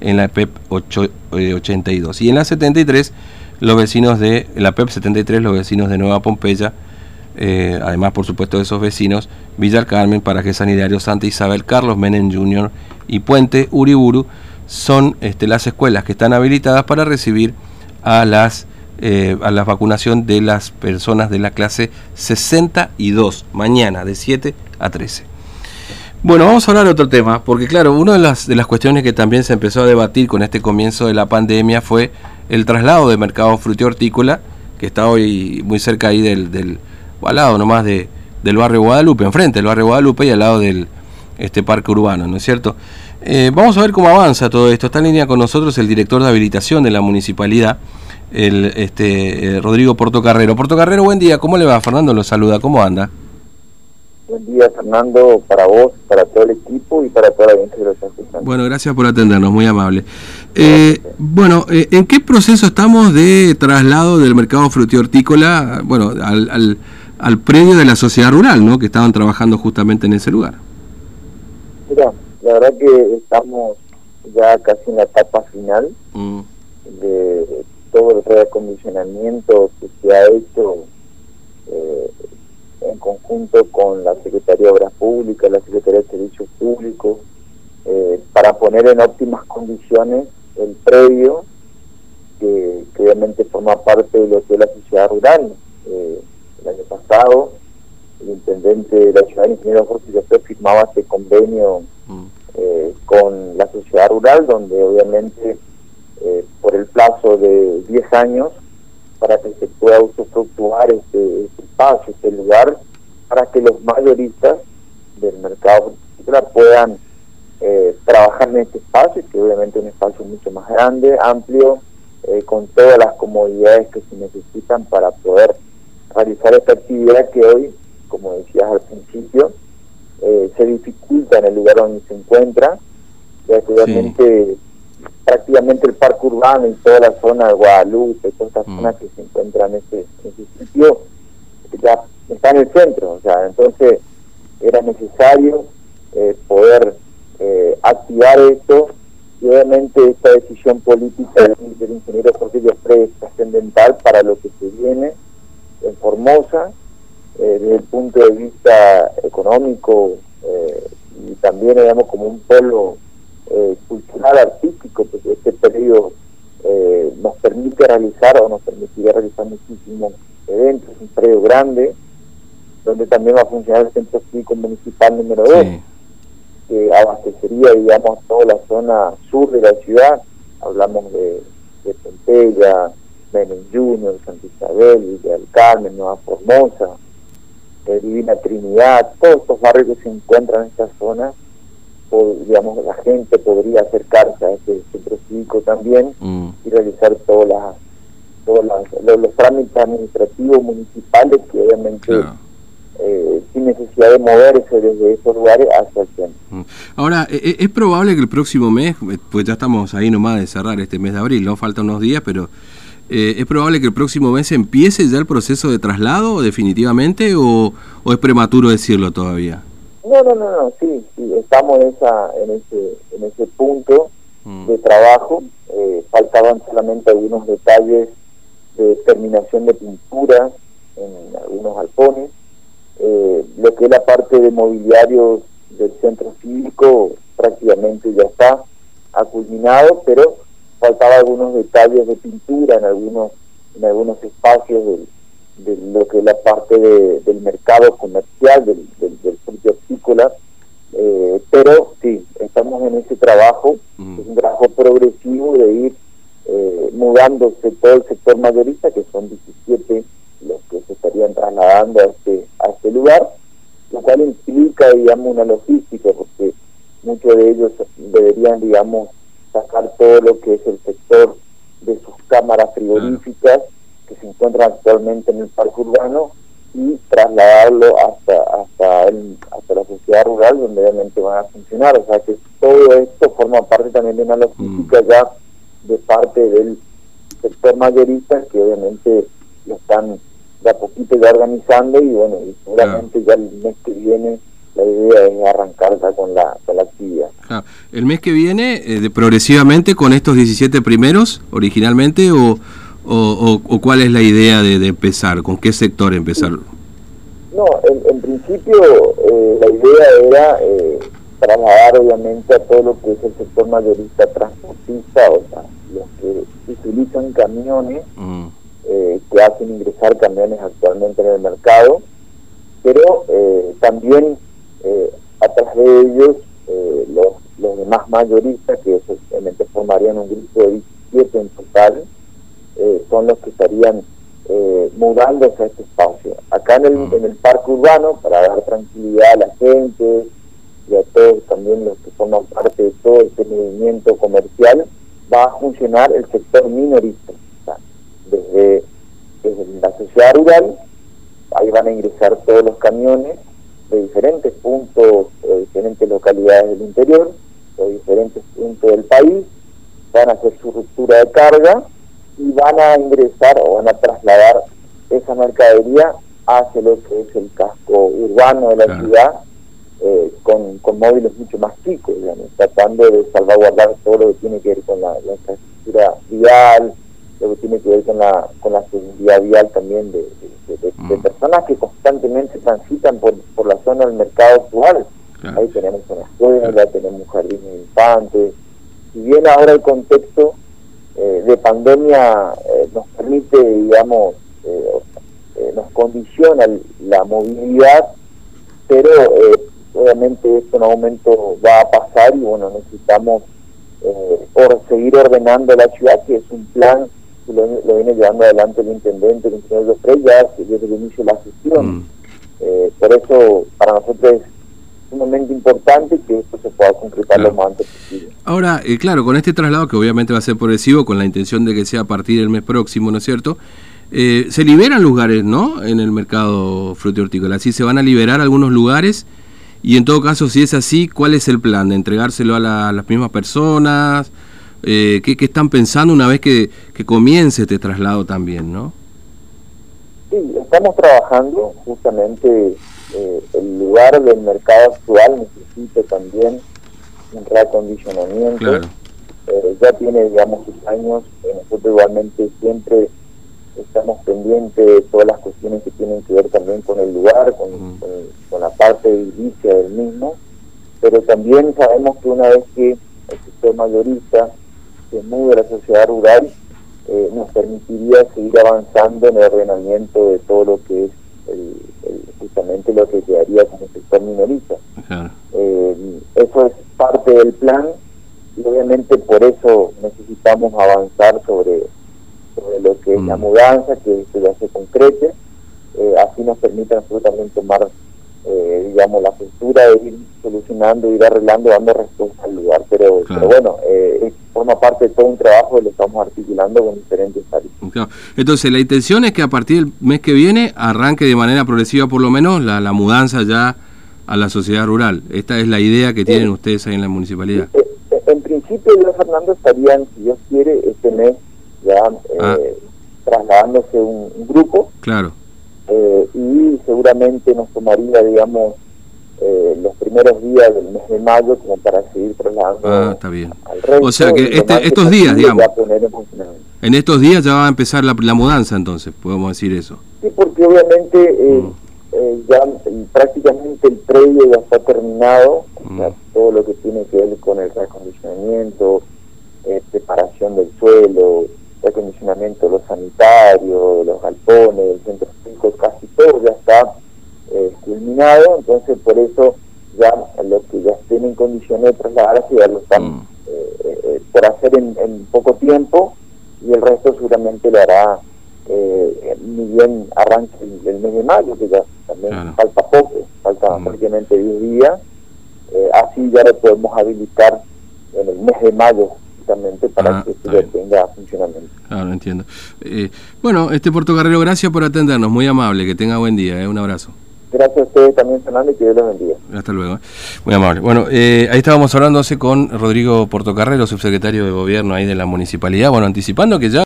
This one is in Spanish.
en la PEP 82. Y en la 73, los vecinos de la PEP 73, los vecinos de Nueva Pompeya, eh, además por supuesto de esos vecinos, Villar Carmen, Paraje Sanitario Santa Isabel, Carlos Menem Jr. y Puente Uriburu, son este, las escuelas que están habilitadas para recibir a las eh, a la vacunación de las personas de la clase 62, mañana de 7 a 13. Bueno, vamos a hablar de otro tema, porque claro, una de las, de las cuestiones que también se empezó a debatir con este comienzo de la pandemia fue el traslado de mercado hortícola que está hoy muy cerca ahí del, del al lado nomás de, del barrio Guadalupe, enfrente del barrio Guadalupe y al lado del este parque urbano, ¿no es cierto? Eh, vamos a ver cómo avanza todo esto. Está en línea con nosotros el director de habilitación de la municipalidad, el este eh, Rodrigo Portocarrero. Portocarrero, buen día. ¿Cómo le va? Fernando lo saluda. ¿Cómo anda? Buen día, Fernando, para vos, para todo el equipo y para toda la gente que lo está escuchando. Bueno, gracias por atendernos, muy amable. Eh, bueno, eh, ¿en qué proceso estamos de traslado del mercado frutihortícola bueno, al, al, al, predio de la sociedad rural, ¿no? que estaban trabajando justamente en ese lugar? Mira, la verdad que estamos ya casi en la etapa final mm. de todo el reacondicionamiento que se ha hecho eh, en conjunto con la Secretaría de Obras Públicas, la Secretaría de Servicios Públicos, eh, para poner en óptimas condiciones el predio que, obviamente forma parte de lo que es la sociedad rural. Eh, el año pasado, el intendente de la ciudad, el ingeniero Jorge José, firmaba este convenio mm. eh, con la sociedad rural, donde obviamente por el plazo de 10 años para que se pueda usufructuar este, este espacio, este lugar, para que los mayoristas del mercado puedan eh, trabajar en este espacio, que obviamente es un espacio mucho más grande, amplio, eh, con todas las comodidades que se necesitan para poder realizar esta actividad que hoy, como decías al principio, eh, se dificulta en el lugar donde se encuentra, ya que obviamente prácticamente el parque urbano y toda la zona de Guadalupe, todas estas mm. zonas que se encuentran en ese, sitio, ya está en el centro, o sea, entonces era necesario eh, poder eh, activar esto y obviamente esta decisión política del, ingeniero Jorge Frey es trascendental para lo que se viene en Formosa, eh, desde el punto de vista económico y también, digamos, como un pueblo eh, cultural artístico, porque este periodo eh, nos permite realizar o nos permitiría realizar muchísimos eventos, un predio grande, donde también va a funcionar el centro cívico municipal número 2, que abastecería, digamos, toda la zona sur de la ciudad, hablamos de, de Pompeya, Menem Junior, Santa Isabel, Villa del Carmen, Nueva Formosa, eh, Divina Trinidad, todos estos barrios que se encuentran en esta zona, digamos, la gente podría acercarse a este centro cívico también mm. y realizar todas las, todos los, trámites administrativos municipales que obviamente eh, sin necesidad de moverse desde esos lugares hacia el centro. Mm. Ahora, e, e, es probable que el próximo mes, pues ya estamos ahí nomás de cerrar este mes de abril, no faltan unos días, pero eh, ¿es probable que el próximo mes empiece ya el proceso de traslado definitivamente o, o es prematuro decirlo todavía? No, no, no, no, sí, sí, estamos en, esa, en, ese, en ese punto mm. de trabajo. Eh, faltaban solamente algunos detalles de terminación de pintura en algunos galpones. Eh, lo que es la parte de mobiliario del centro cívico prácticamente ya está aculminado, pero faltaban algunos detalles de pintura en algunos en algunos espacios del, de lo que es la parte del mercado comercial, del, del, del eh, pero sí, estamos en ese trabajo, es un trabajo progresivo de ir eh, mudándose todo el sector mayorista, que son 17 los que se estarían trasladando a este, a este lugar, lo cual implica, digamos, una logística, porque muchos de ellos deberían, digamos, sacar todo lo que es el sector de sus cámaras frigoríficas que se encuentran actualmente en el parque urbano y trasladarlo hasta hasta el, hasta la sociedad rural donde realmente van a funcionar o sea que todo esto forma parte también de una logística mm. ya de parte del sector mayorista que obviamente lo están de a poquito ya organizando y bueno y seguramente ya el mes que viene la idea es arrancar ya con la, con la actividad. ¿El mes que viene, eh, progresivamente con estos 17 primeros originalmente o, o, cuál es la idea de, empezar? ¿Con qué sector empezar? No, en, principio eh, la idea era eh, trasladar obviamente a todo lo que es el sector mayorista transportista, o sea, los que utilizan camiones, mm. eh, que hacen ingresar camiones actualmente en el mercado, pero también atrás de ellos los, los demás mayoristas, que obviamente formarían un grupo de 17 en total, eh, son los que estarían eh, mudándose a este espacio. Acá en el, mm. en el parque urbano, para dar tranquilidad a la gente y a todos también los que forman parte de todo este movimiento comercial, va a funcionar el sector minorista. desde, la sociedad rural, ahí van a ingresar todos los camiones de diferentes puntos, de diferentes localidades del interior, de diferentes puntos del país, van a hacer su ruptura de carga y van a ingresar o van a trasladar esa mercadería hacia lo que es el casco urbano de la ciudad eh, con, con, móviles mucho más chicos, tratando de salvaguardar todo lo que tiene que ver con la, infraestructura vial, lo que tiene que ver con la, con la seguridad vial también de, mm. personas que constantemente transitan por, por la zona del mercado actual. Ahí tenemos una escuela, tenemos un jardín de infantes. Si bien ahora el contexto eh, de pandemia eh, nos permite, digamos, eh, nos condiciona la movilidad, pero obviamente esto en algún momento va a pasar y bueno, necesitamos por seguir ordenando la ciudad, que es un plan que lo, viene llevando adelante el intendente, el ingeniero Freya, desde el inicio de la gestión. Mm. por eso, para nosotros es sumamente importante que esto se pueda concretar lo más antes posible. Ahora, eh, claro, con este traslado que obviamente va a ser progresivo, con la intención de que sea a partir del mes próximo, ¿no es cierto? Eh, se liberan lugares, ¿no? En el mercado hortícola. Así se van a liberar algunos lugares y en todo caso, si es así, ¿cuál es el plan? ¿De entregárselo a, las mismas personas? Eh, ¿qué, están pensando una vez que, que comience este traslado también, no? Sí, estamos trabajando justamente eh, el lugar del mercado actual necesita también un reacondicionamiento. Eh, ya tiene, digamos, sus años. Eh, nosotros igualmente siempre estamos pendientes de todas las cuestiones que tienen que ver también con el lugar, con, con, la parte edilicia del mismo. Pero también sabemos que una vez que el sector mayorista se mude a la sociedad rural, nos permitiría seguir avanzando en el ordenamiento de todo lo que es el, justamente lo que quedaría como sector minorista. Eh, eso es parte del plan y obviamente por eso necesitamos avanzar sobre, sobre lo que es la mm. mudanza, que esto ya se concrete, eh, así nos permite nosotros también tomar digamos, la postura de ir solucionando, ir arreglando, dando respuesta al lugar. Pero, pero bueno, eh, forma parte de todo un trabajo que lo estamos articulando con diferentes áreas. Entonces, la intención es que a partir del mes que viene arranque de manera progresiva, por lo menos, la, la mudanza ya a la sociedad rural. Esta es la idea que tienen ustedes ahí en la municipalidad. Eh, en principio, yo, Fernando, estarían, si Dios quiere, este mes ya ah. trasladándose un, un grupo. Claro eh, y seguramente nos tomaría, digamos, eh, los primeros días del mes de mayo como para seguir trasladando ah, está bien. O sea que este, estos días, digamos, en, estos días ya va a empezar la, mudanza entonces, podemos decir eso. Sí, porque obviamente eh, mm. ya prácticamente el predio ya está terminado, mm. todo lo que tiene que ver con el reacondicionamiento, preparación del suelo, de los sanitarios, los galpones, del centro casi todo ya está eh, culminado, entonces por eso ya lo que ya estén en condiciones de trasladarse ya lo están mm. eh, eh, por hacer en, poco tiempo y el resto seguramente lo hará ni bien arranque el, mes de mayo, que ya también falta poco, falta mm. prácticamente 10 días, así ya lo podemos habilitar en el mes de mayo para ah, que esto tenga funcionamiento. Claro, entiendo. Eh, bueno, este Carrero, gracias por atendernos, muy amable, que tenga buen día, eh, un abrazo. Gracias a ustedes también, Fernando, y que Dios los bendiga. Hasta luego. Eh. Muy amable. Bueno, ahí estábamos hablándose con Rodrigo Portocarrero, subsecretario de Gobierno ahí de la Municipalidad, bueno, anticipando que ya...